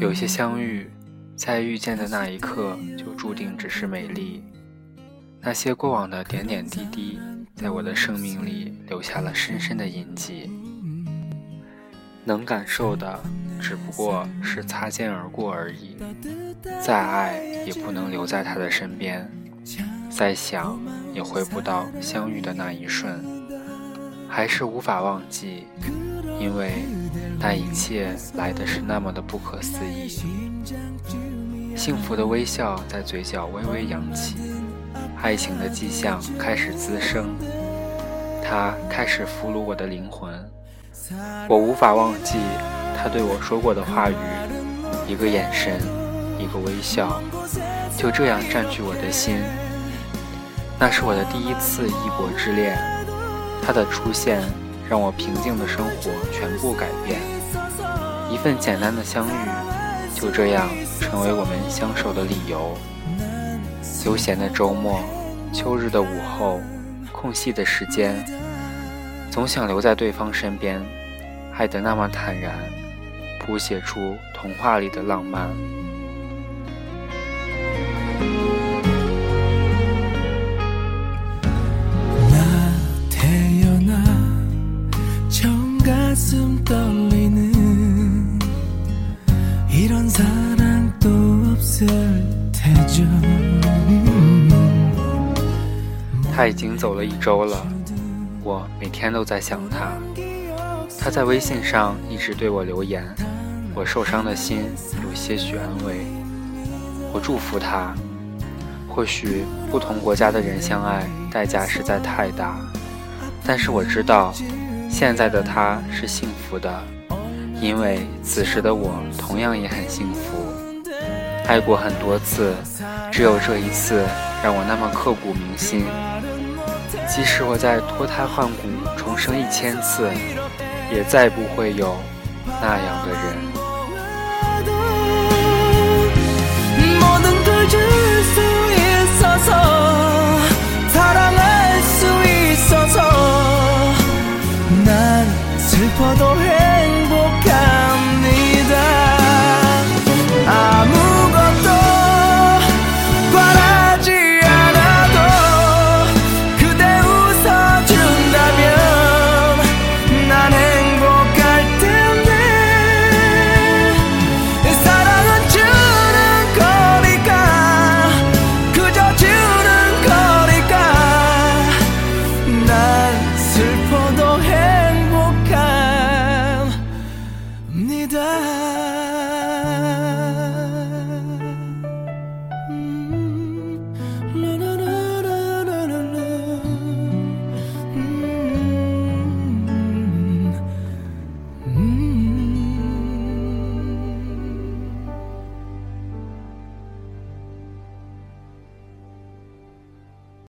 有些相遇，在遇见的那一刻就注定只是美丽。那些过往的点点滴滴，在我的生命里留下了深深的印记。能感受的，只不过是擦肩而过而已。再爱，也不能留在他的身边；再想，也回不到相遇的那一瞬。还是无法忘记，因为那一切来的是那么的不可思议。幸福的微笑在嘴角微微扬起。爱情的迹象开始滋生，它开始俘虏我的灵魂。我无法忘记他对我说过的话语，一个眼神，一个微笑，就这样占据我的心。那是我的第一次异国之恋，他的出现让我平静的生活全部改变。一份简单的相遇，就这样成为我们相守的理由。悠闲的周末，秋日的午后，空隙的时间，总想留在对方身边，爱得那么坦然，谱写出童话里的浪漫。他已经走了一周了，我每天都在想他。他在微信上一直对我留言，我受伤的心有些许安慰。我祝福他。或许不同国家的人相爱代价实在太大，但是我知道，现在的他是幸福的，因为此时的我同样也很幸福。爱过很多次，只有这一次让我那么刻骨铭心。即使我在脱胎换骨重生一千次，也再不会有那样的人。난 슬퍼도 해